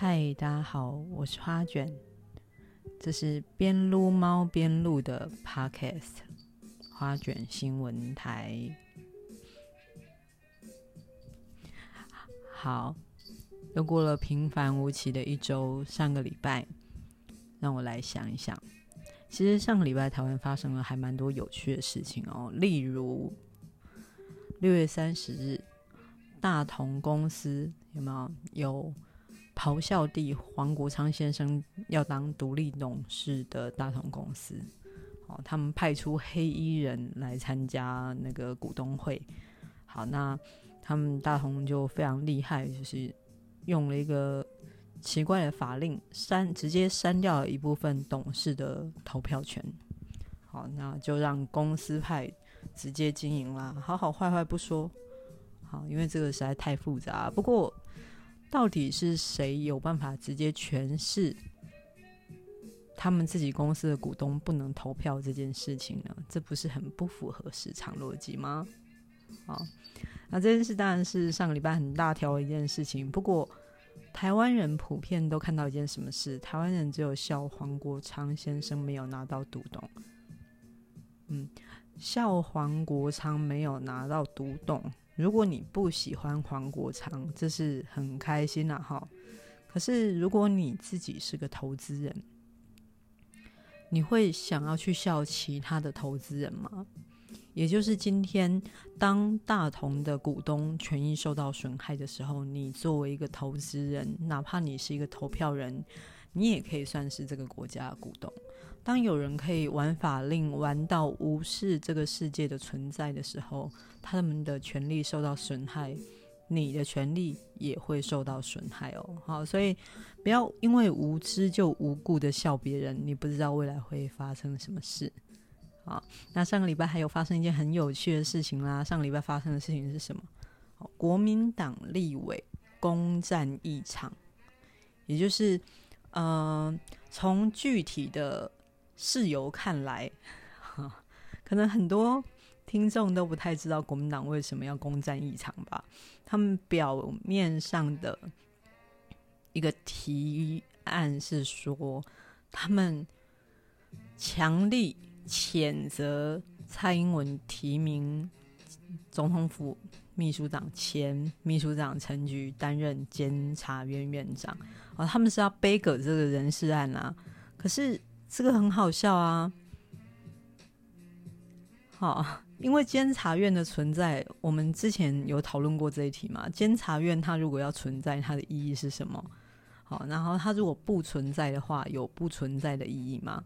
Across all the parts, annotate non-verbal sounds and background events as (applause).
嗨，大家好，我是花卷，这是边撸猫边录的 Podcast，花卷新闻台。好，又过了平凡无奇的一周，上个礼拜，让我来想一想，其实上个礼拜台湾发生了还蛮多有趣的事情哦，例如六月三十日，大同公司有没有有？咆哮帝黄国昌先生要当独立董事的大同公司，哦，他们派出黑衣人来参加那个股东会。好，那他们大同就非常厉害，就是用了一个奇怪的法令，删直接删掉了一部分董事的投票权。好，那就让公司派直接经营啦，好好坏坏不说。好，因为这个实在太复杂。不过。到底是谁有办法直接诠释他们自己公司的股东不能投票这件事情呢？这不是很不符合市场逻辑吗？好，那这件事当然是上个礼拜很大条的一件事情。不过，台湾人普遍都看到一件什么事？台湾人只有笑黄国昌先生没有拿到独董。嗯，笑黄国昌没有拿到独董。如果你不喜欢黄国昌，这是很开心呐，哈。可是如果你自己是个投资人，你会想要去笑其他的投资人吗？也就是今天，当大同的股东权益受到损害的时候，你作为一个投资人，哪怕你是一个投票人，你也可以算是这个国家的股东。当有人可以玩法令玩到无视这个世界的存在的时候，他们的权利受到损害，你的权利也会受到损害哦。好，所以不要因为无知就无故的笑别人，你不知道未来会发生什么事。好，那上个礼拜还有发生一件很有趣的事情啦。上个礼拜发生的事情是什么？国民党立委攻占一场，也就是，嗯、从具体的。事由看来，可能很多听众都不太知道国民党为什么要攻占议场吧？他们表面上的一个提案是说，他们强力谴责蔡英文提名总统府秘书长前秘书长陈菊担任监察院院长，哦，他们是要背个这个人事案啊，可是。这个很好笑啊！好，因为监察院的存在，我们之前有讨论过这一题嘛。监察院它如果要存在，它的意义是什么？好，然后它如果不存在的话，有不存在的意义吗？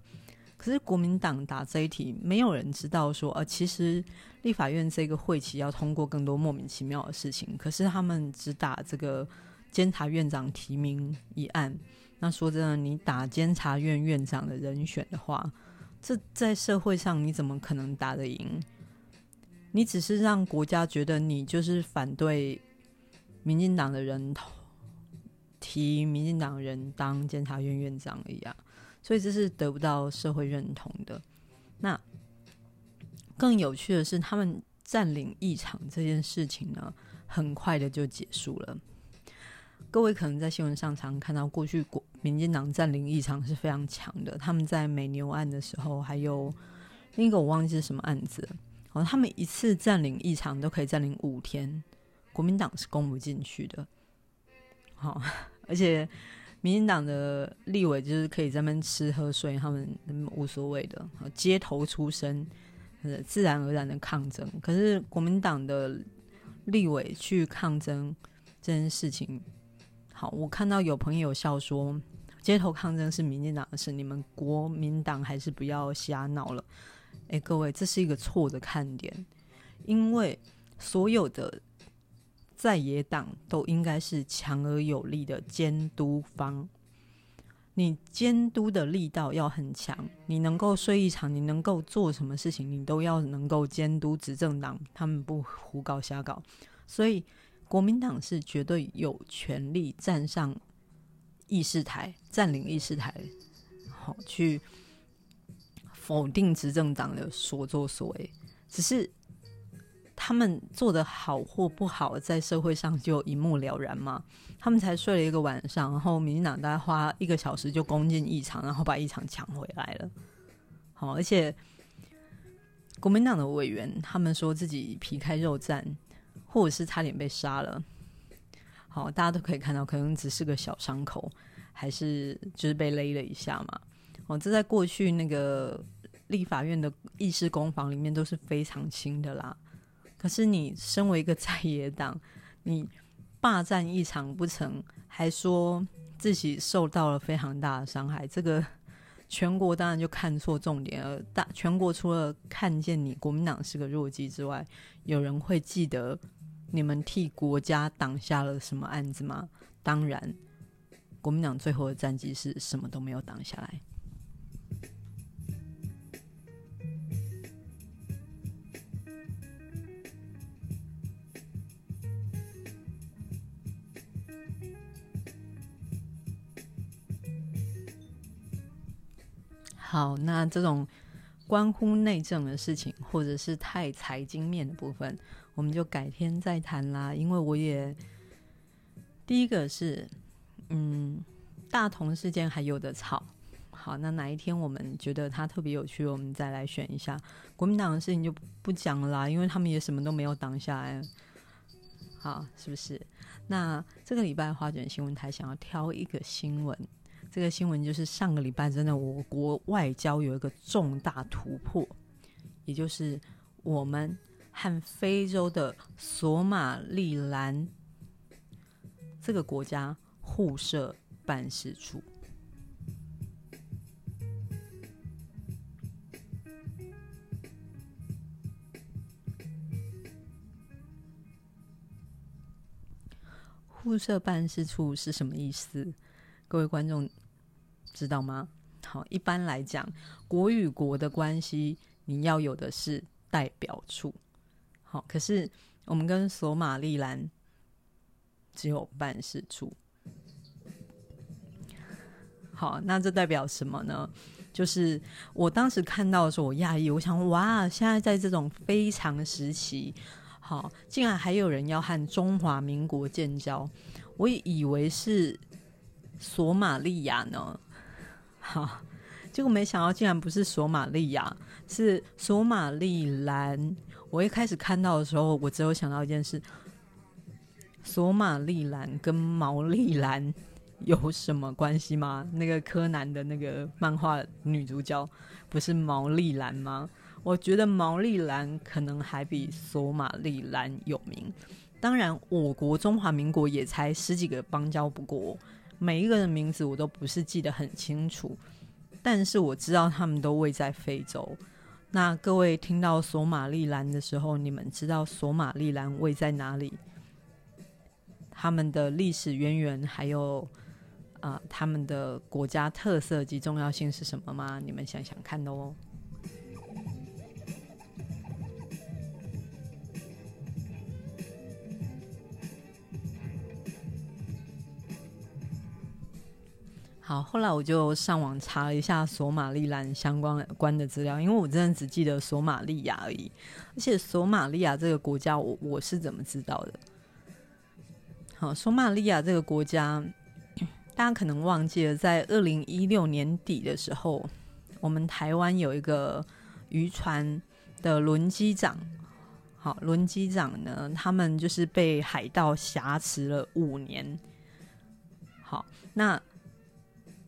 可是国民党打这一题，没有人知道说，呃，其实立法院这个会期要通过更多莫名其妙的事情，可是他们只打这个监察院长提名一案。那说真的，你打监察院院长的人选的话，这在社会上你怎么可能打得赢？你只是让国家觉得你就是反对民进党的人提民进党人当监察院院长一样，所以这是得不到社会认同的。那更有趣的是，他们占领议场这件事情呢，很快的就结束了。各位可能在新闻上常看到，过去国民进党占领异常是非常强的。他们在美牛案的时候，还有另一个我忘记是什么案子，哦，他们一次占领异常都可以占领五天，国民党是攻不进去的。好，而且民进党的立委就是可以在那边吃喝睡，他们无所谓的，街头出身，自然而然的抗争。可是国民党的立委去抗争这件事情。好，我看到有朋友笑说，街头抗争是民进党的事，你们国民党还是不要瞎闹了。诶，各位，这是一个错的看点，因为所有的在野党都应该是强而有力的监督方，你监督的力道要很强，你能够睡一场，你能够做什么事情，你都要能够监督执政党，他们不胡搞瞎搞，所以。国民党是绝对有权利站上议事台，占领议事台，好去否定执政党的所作所为。只是他们做得好或不好，在社会上就一目了然嘛。他们才睡了一个晚上，然后民进党大概花一个小时就攻进议场，然后把议场抢回来了。好，而且国民党的委员他们说自己皮开肉绽，或者是差点被杀了。好，大家都可以看到，可能只是个小伤口，还是就是被勒了一下嘛。哦，这在过去那个立法院的议事攻防里面都是非常轻的啦。可是你身为一个在野党，你霸占一场不成，还说自己受到了非常大的伤害，这个全国当然就看错重点了。大全国除了看见你国民党是个弱鸡之外，有人会记得你们替国家挡下了什么案子吗？当然，国民党最后的战绩是什么都没有挡下来。好，那这种关乎内政的事情，或者是太财经面的部分，我们就改天再谈啦。因为我也第一个是，嗯，大同事件还有的吵。好，那哪一天我们觉得它特别有趣，我们再来选一下。国民党的事情就不讲啦，因为他们也什么都没有挡下来。好，是不是？那这个礼拜花卷新闻台想要挑一个新闻。这个新闻就是上个礼拜，真的，我国外交有一个重大突破，也就是我们和非洲的索马利兰这个国家互设办事处。互设办事处是什么意思？各位观众。知道吗？好，一般来讲，国与国的关系，你要有的是代表处。好，可是我们跟索马利兰只有办事处。好，那这代表什么呢？就是我当时看到的时候，我讶异，我想，哇，现在在这种非常时期，好，竟然还有人要和中华民国建交，我以为是索马利亚呢。好，结果没想到竟然不是索马利亚，是索马利兰。我一开始看到的时候，我只有想到一件事：索马利兰跟毛利兰 (laughs) 有什么关系吗？那个柯南的那个漫画女主角不是毛利兰吗？我觉得毛利兰可能还比索马利兰有名。当然，我国中华民国也才十几个邦交不过。每一个人名字我都不是记得很清楚，但是我知道他们都位在非洲。那各位听到索马利兰的时候，你们知道索马利兰位在哪里？他们的历史渊源，还有啊、他们的国家特色及重要性是什么吗？你们想想看哦。好，后来我就上网查了一下索马利兰相关关的资料，因为我真的只记得索马利亚而已。而且索马利亚这个国家，我我是怎么知道的？好，索马利亚这个国家，大家可能忘记了，在二零一六年底的时候，我们台湾有一个渔船的轮机长，好，轮机长呢，他们就是被海盗挟持了五年。好，那。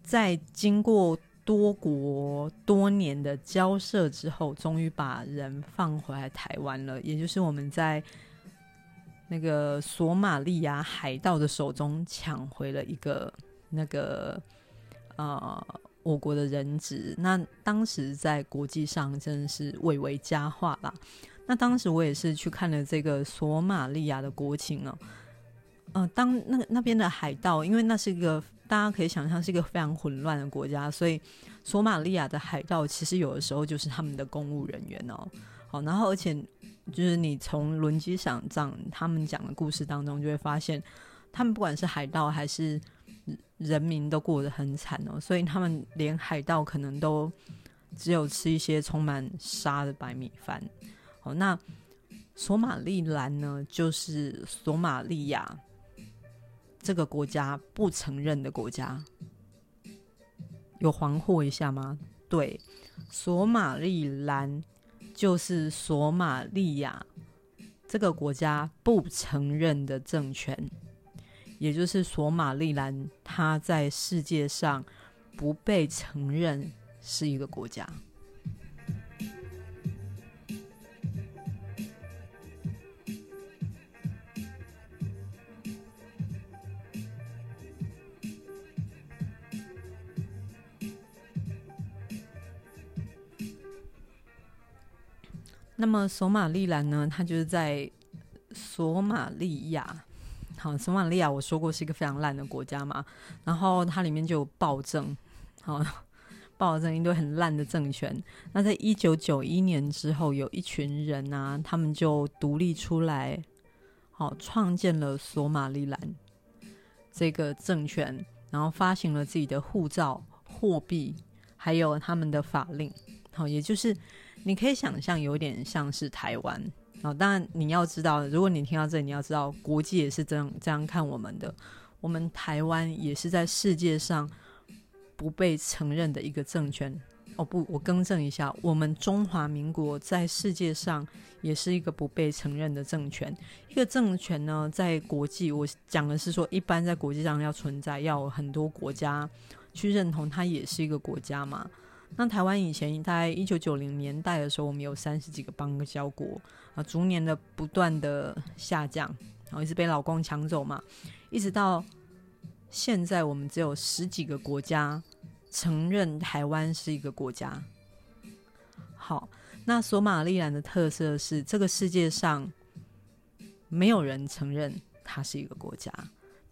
在经过多国多年的交涉之后，终于把人放回来台湾了。也就是我们在那个索马利亚海盗的手中抢回了一个那个呃我国的人质。那当时在国际上真的是蔚为佳话啦。那当时我也是去看了这个索马利亚的国情哦。呃，当那那边的海盗，因为那是一个。大家可以想象是一个非常混乱的国家，所以索马利亚的海盗其实有的时候就是他们的公务人员哦。好，然后而且就是你从轮机长他们讲的故事当中就会发现，他们不管是海盗还是人民都过得很惨哦，所以他们连海盗可能都只有吃一些充满沙的白米饭。好，那索马利兰呢，就是索马利亚这个国家不承认的国家。有黄祸一下吗？对，索马利兰就是索马利亚这个国家不承认的政权，也就是索马利兰，它在世界上不被承认是一个国家。那么索马利兰呢？它就是在索马利亚。好，索马利亚我说过是一个非常烂的国家嘛。然后它里面就有暴政，好，(laughs) 暴政一堆很烂的政权。那在一九九一年之后，有一群人啊，他们就独立出来，好，创建了索马利兰这个政权，然后发行了自己的护照、货币，还有他们的法令。好，也就是。你可以想象，有点像是台湾啊。当然，你要知道，如果你听到这里，你要知道，国际也是这样这样看我们的。我们台湾也是在世界上不被承认的一个政权。哦，不，我更正一下，我们中华民国在世界上也是一个不被承认的政权。一个政权呢，在国际，我讲的是说，一般在国际上要存在，要很多国家去认同它，也是一个国家嘛。那台湾以前在一九九零年代的时候，我们有三十几个邦交国啊，逐年的不断的下降，然后一直被老公抢走嘛，一直到现在，我们只有十几个国家承认台湾是一个国家。好，那索马利兰的特色是，这个世界上没有人承认它是一个国家，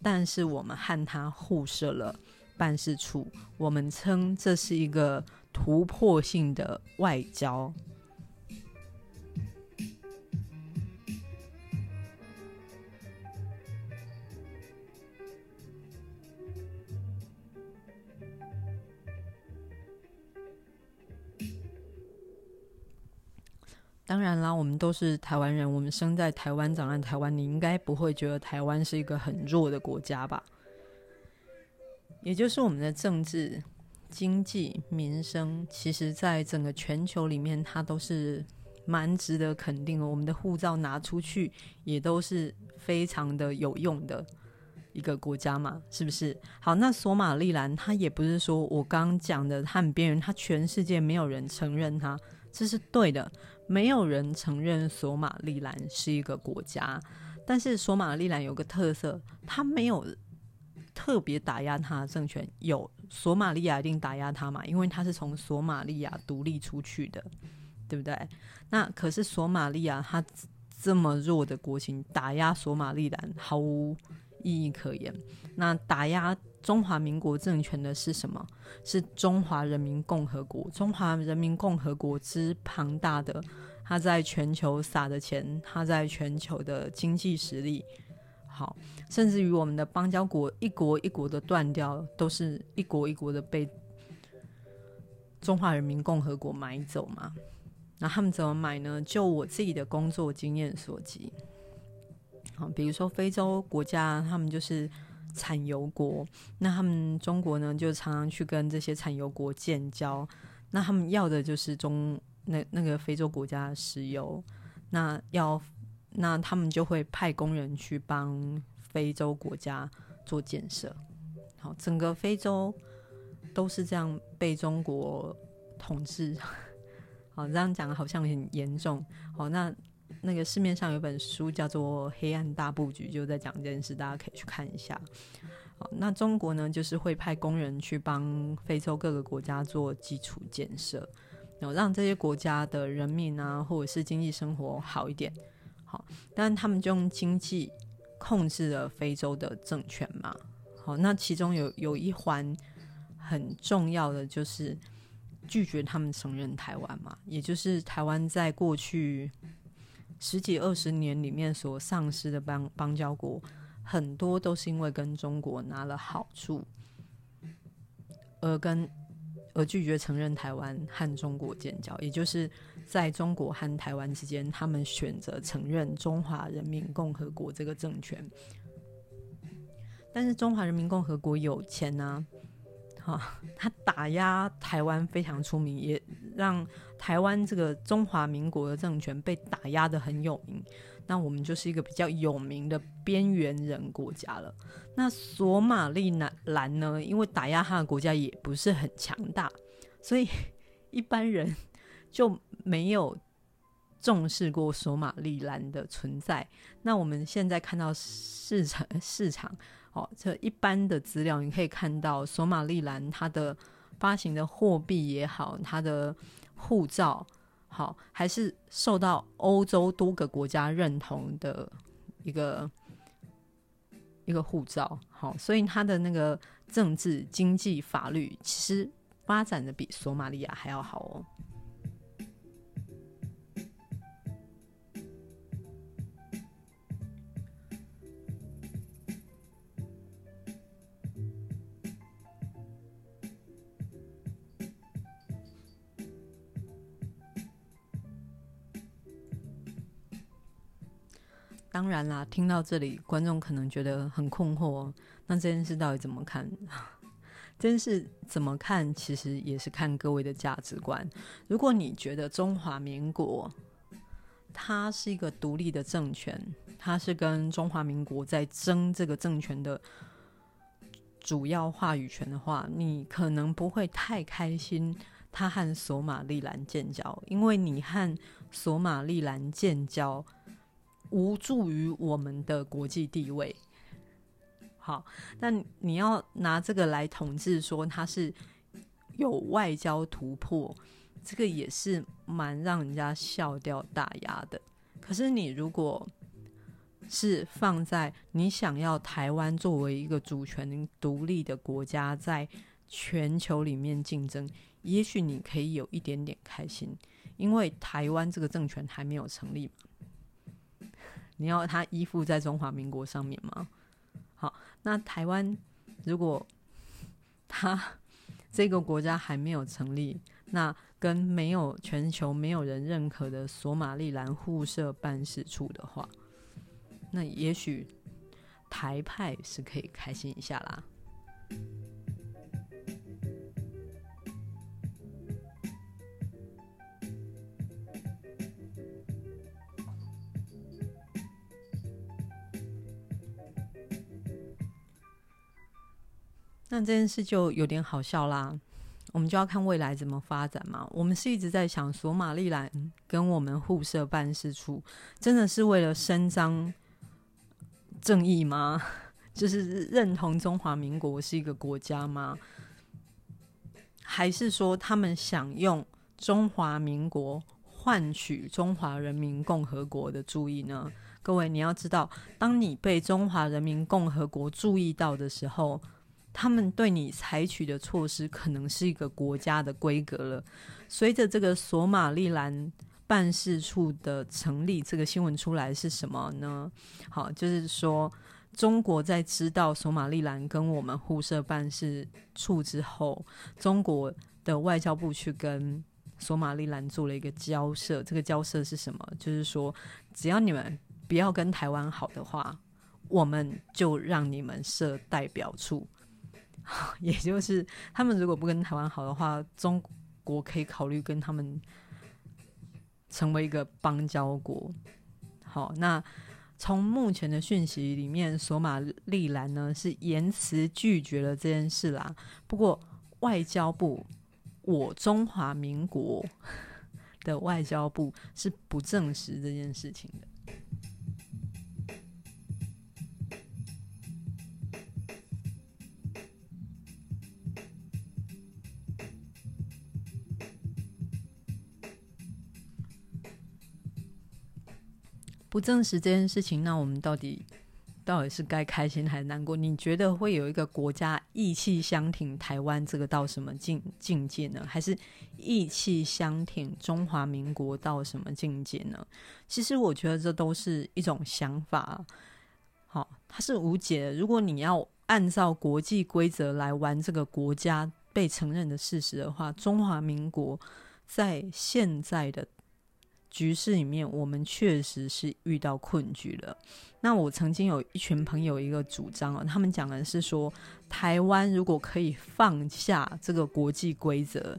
但是我们和它互设了办事处，我们称这是一个。突破性的外交。当然啦，我们都是台湾人，我们生在台湾，长在台湾，你应该不会觉得台湾是一个很弱的国家吧？也就是我们的政治。经济民生，其实在整个全球里面，它都是蛮值得肯定的。我们的护照拿出去，也都是非常的有用的一个国家嘛，是不是？好，那索马利兰，它也不是说我刚讲的它很边缘，它全世界没有人承认它，这是对的，没有人承认索马利兰是一个国家。但是索马利兰有个特色，它没有。特别打压他的政权，有索马利亚一定打压他嘛？因为他是从索马利亚独立出去的，对不对？那可是索马利亚他这么弱的国情，打压索马利兰毫无意义可言。那打压中华民国政权的是什么？是中华人民共和国。中华人民共和国之庞大的，他在全球撒的钱，他在全球的经济实力。好，甚至于我们的邦交国一国一国的断掉，都是一国一国的被中华人民共和国买走嘛？那他们怎么买呢？就我自己的工作经验所及，好，比如说非洲国家，他们就是产油国，那他们中国呢，就常常去跟这些产油国建交，那他们要的就是中那那个非洲国家的石油，那要。那他们就会派工人去帮非洲国家做建设。好，整个非洲都是这样被中国统治。好，这样讲好像很严重。好，那那个市面上有本书叫做《黑暗大布局》，就在讲这件事，大家可以去看一下。好，那中国呢，就是会派工人去帮非洲各个国家做基础建设，然后让这些国家的人民啊，或者是经济生活好一点。好，但他们就用经济控制了非洲的政权嘛。好，那其中有有一环很重要的就是拒绝他们承认台湾嘛，也就是台湾在过去十几二十年里面所丧失的邦邦交国，很多都是因为跟中国拿了好处，而跟而拒绝承认台湾和中国建交，也就是在中国和台湾之间，他们选择承认中华人民共和国这个政权。但是中华人民共和国有钱呢、哈，他打压台湾非常出名，也让台湾这个中华民国的政权被打压得很有名。那我们就是一个比较有名的边缘人国家了。那索马利兰呢？因为打压他的国家也不是很强大，所以一般人就没有重视过索马利兰的存在。那我们现在看到市场市场哦，这一般的资料，你可以看到索马利兰它的发行的货币也好，它的护照。好，还是受到欧洲多个国家认同的一个一个护照。好，所以他的那个政治、经济、法律，其实发展的比索马利亚还要好哦。当然啦，听到这里，观众可能觉得很困惑。那这件事到底怎么看？(laughs) 这件事怎么看，其实也是看各位的价值观。如果你觉得中华民国它是一个独立的政权，它是跟中华民国在争这个政权的主要话语权的话，你可能不会太开心。他和索马利兰建交，因为你和索马利兰建交。无助于我们的国际地位。好，那你要拿这个来统治，说他是有外交突破，这个也是蛮让人家笑掉大牙的。可是你如果是放在你想要台湾作为一个主权独立的国家，在全球里面竞争，也许你可以有一点点开心，因为台湾这个政权还没有成立。你要他依附在中华民国上面吗？好，那台湾如果 (laughs) 他这个国家还没有成立，那跟没有全球没有人认可的索马利兰互设办事处的话，那也许台派是可以开心一下啦。那这件事就有点好笑啦，我们就要看未来怎么发展嘛。我们是一直在想，索马利兰跟我们互设办事处，真的是为了伸张正义吗？(laughs) 就是认同中华民国是一个国家吗？还是说他们想用中华民国换取中华人民共和国的注意呢？各位，你要知道，当你被中华人民共和国注意到的时候，他们对你采取的措施可能是一个国家的规格了。随着这个索马利兰办事处的成立，这个新闻出来是什么呢？好，就是说中国在知道索马利兰跟我们互设办事处之后，中国的外交部去跟索马利兰做了一个交涉。这个交涉是什么？就是说，只要你们不要跟台湾好的话，我们就让你们设代表处。(laughs) 也就是，他们如果不跟台湾好的话，中国可以考虑跟他们成为一个邦交国。好，那从目前的讯息里面，索马利兰呢是严词拒绝了这件事啦。不过，外交部，我中华民国 (laughs) 的外交部是不证实这件事情的。不证实这件事情，那我们到底到底是该开心还是难过？你觉得会有一个国家义气相挺台湾，这个到什么境境界呢？还是义气相挺中华民国到什么境界呢？其实我觉得这都是一种想法，好，它是无解的。如果你要按照国际规则来玩这个国家被承认的事实的话，中华民国在现在的局势里面，我们确实是遇到困局了。那我曾经有一群朋友一个主张啊，他们讲的是说，台湾如果可以放下这个国际规则。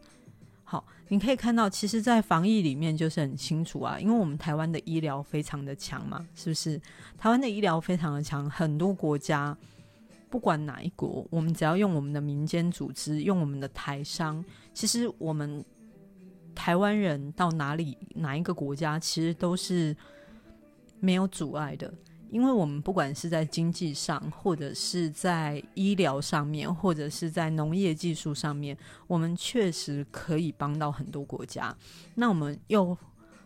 好，你可以看到，其实，在防疫里面就是很清楚啊，因为我们台湾的医疗非常的强嘛，是不是？台湾的医疗非常的强，很多国家不管哪一国，我们只要用我们的民间组织，用我们的台商，其实我们台湾人到哪里哪一个国家，其实都是没有阻碍的。因为我们不管是在经济上，或者是在医疗上面，或者是在农业技术上面，我们确实可以帮到很多国家。那我们又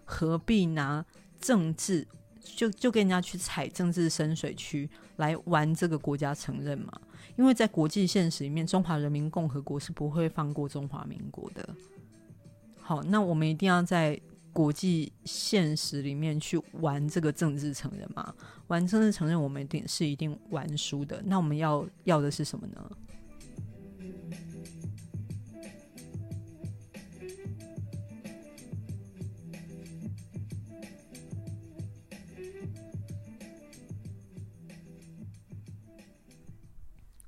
何必拿政治就就跟人家去踩政治深水区来玩这个国家承认嘛？因为在国际现实里面，中华人民共和国是不会放过中华民国的。好，那我们一定要在。国际现实里面去玩这个政治承认嘛？玩政治承认，我们一定是一定玩输的。那我们要要的是什么呢？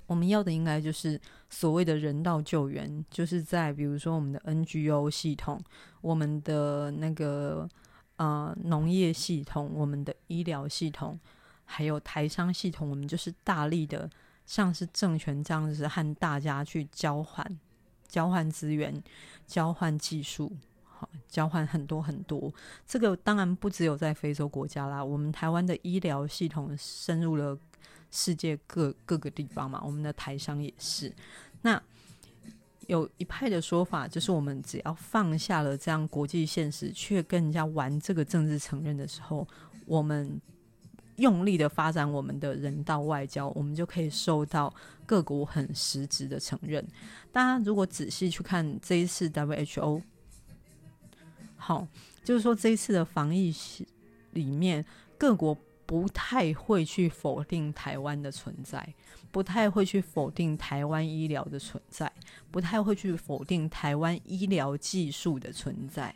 我们要的应该就是所谓的人道救援，就是在比如说我们的 NGO 系统。我们的那个呃农业系统，我们的医疗系统，还有台商系统，我们就是大力的，像是政权这样子和大家去交换、交换资源、交换技术，好，交换很多很多。这个当然不只有在非洲国家啦，我们台湾的医疗系统深入了世界各各个地方嘛，我们的台商也是。那有一派的说法，就是我们只要放下了这样国际现实，去跟人家玩这个政治承认的时候，我们用力的发展我们的人道外交，我们就可以受到各国很实质的承认。大家如果仔细去看这一次 WHO，好，就是说这一次的防疫里面，各国不太会去否定台湾的存在。不太会去否定台湾医疗的存在，不太会去否定台湾医疗技术的存在，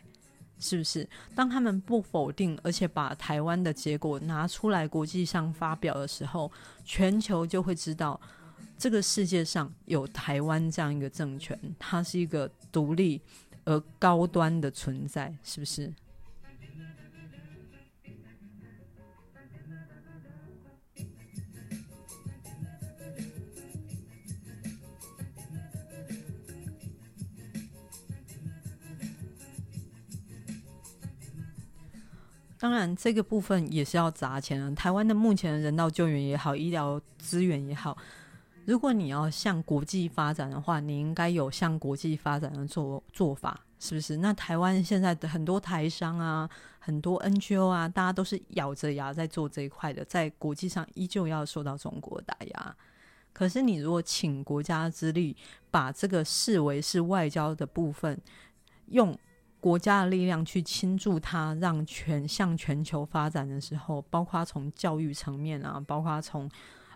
是不是？当他们不否定，而且把台湾的结果拿出来国际上发表的时候，全球就会知道，这个世界上有台湾这样一个政权，它是一个独立而高端的存在，是不是？当然，这个部分也是要砸钱的。台湾的目前的人道救援也好，医疗资源也好，如果你要向国际发展的话，你应该有向国际发展的做做法，是不是？那台湾现在的很多台商啊，很多 NGO 啊，大家都是咬着牙在做这一块的，在国际上依旧要受到中国打压。可是，你如果请国家之力，把这个视为是外交的部分，用。国家的力量去倾注它，让全向全球发展的时候，包括从教育层面啊，包括从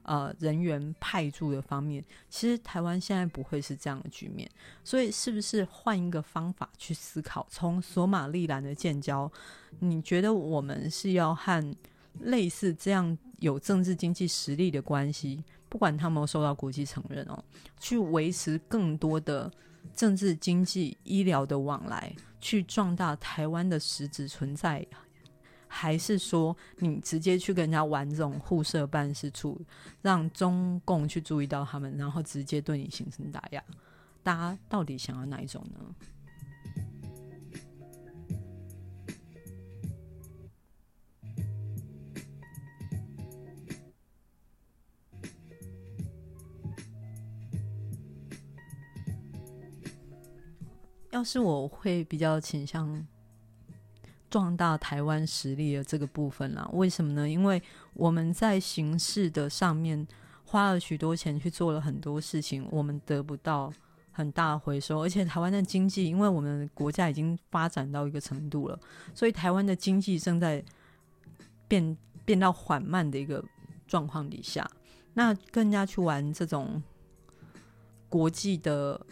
呃人员派驻的方面，其实台湾现在不会是这样的局面。所以，是不是换一个方法去思考？从索马利兰的建交，你觉得我们是要和类似这样有政治经济实力的关系，不管他们有没有受到国际承认哦，去维持更多的政治、经济、医疗的往来？去壮大台湾的实质存在，还是说你直接去跟人家玩这种互设办事处，让中共去注意到他们，然后直接对你形成打压？大家到底想要哪一种呢？要是我会比较倾向壮大台湾实力的这个部分啦，为什么呢？因为我们在形式的上面花了许多钱去做了很多事情，我们得不到很大回收。而且台湾的经济，因为我们国家已经发展到一个程度了，所以台湾的经济正在变变到缓慢的一个状况底下，那更加去玩这种国际的。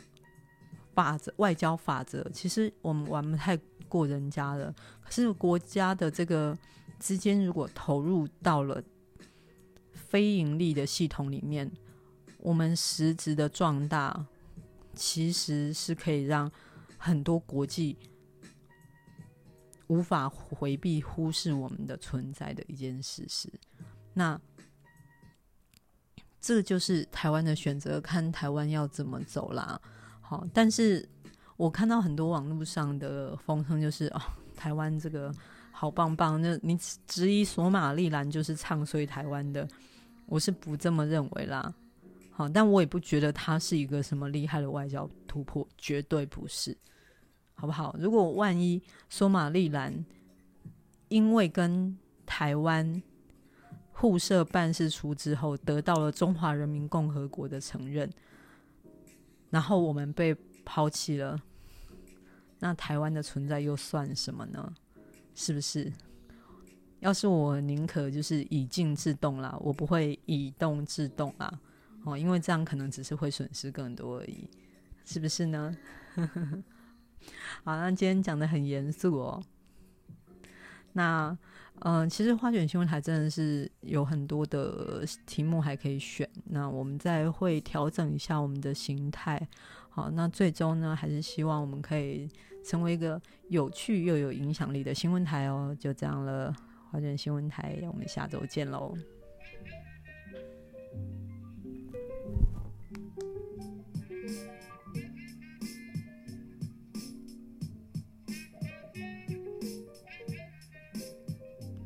法则、外交法则，其实我们玩不太过人家的。可是国家的这个资金如果投入到了非盈利的系统里面，我们实质的壮大，其实是可以让很多国际无法回避、忽视我们的存在的一件事实。那这就是台湾的选择，看台湾要怎么走啦。好，但是我看到很多网络上的风声，就是哦，台湾这个好棒棒，那你质疑索马利兰就是唱衰台湾的，我是不这么认为啦。好，但我也不觉得它是一个什么厉害的外交突破，绝对不是，好不好？如果万一索马利兰因为跟台湾互设办事处之后，得到了中华人民共和国的承认。然后我们被抛弃了，那台湾的存在又算什么呢？是不是？要是我宁可就是以静制动啦，我不会以动制动啦，哦，因为这样可能只是会损失更多而已，是不是呢？(laughs) 好，那今天讲得很严肃哦，那。嗯、其实花卷新闻台真的是有很多的题目还可以选，那我们再会调整一下我们的形态。好，那最终呢，还是希望我们可以成为一个有趣又有影响力的新闻台哦。就这样了，花卷新闻台，我们下周见喽。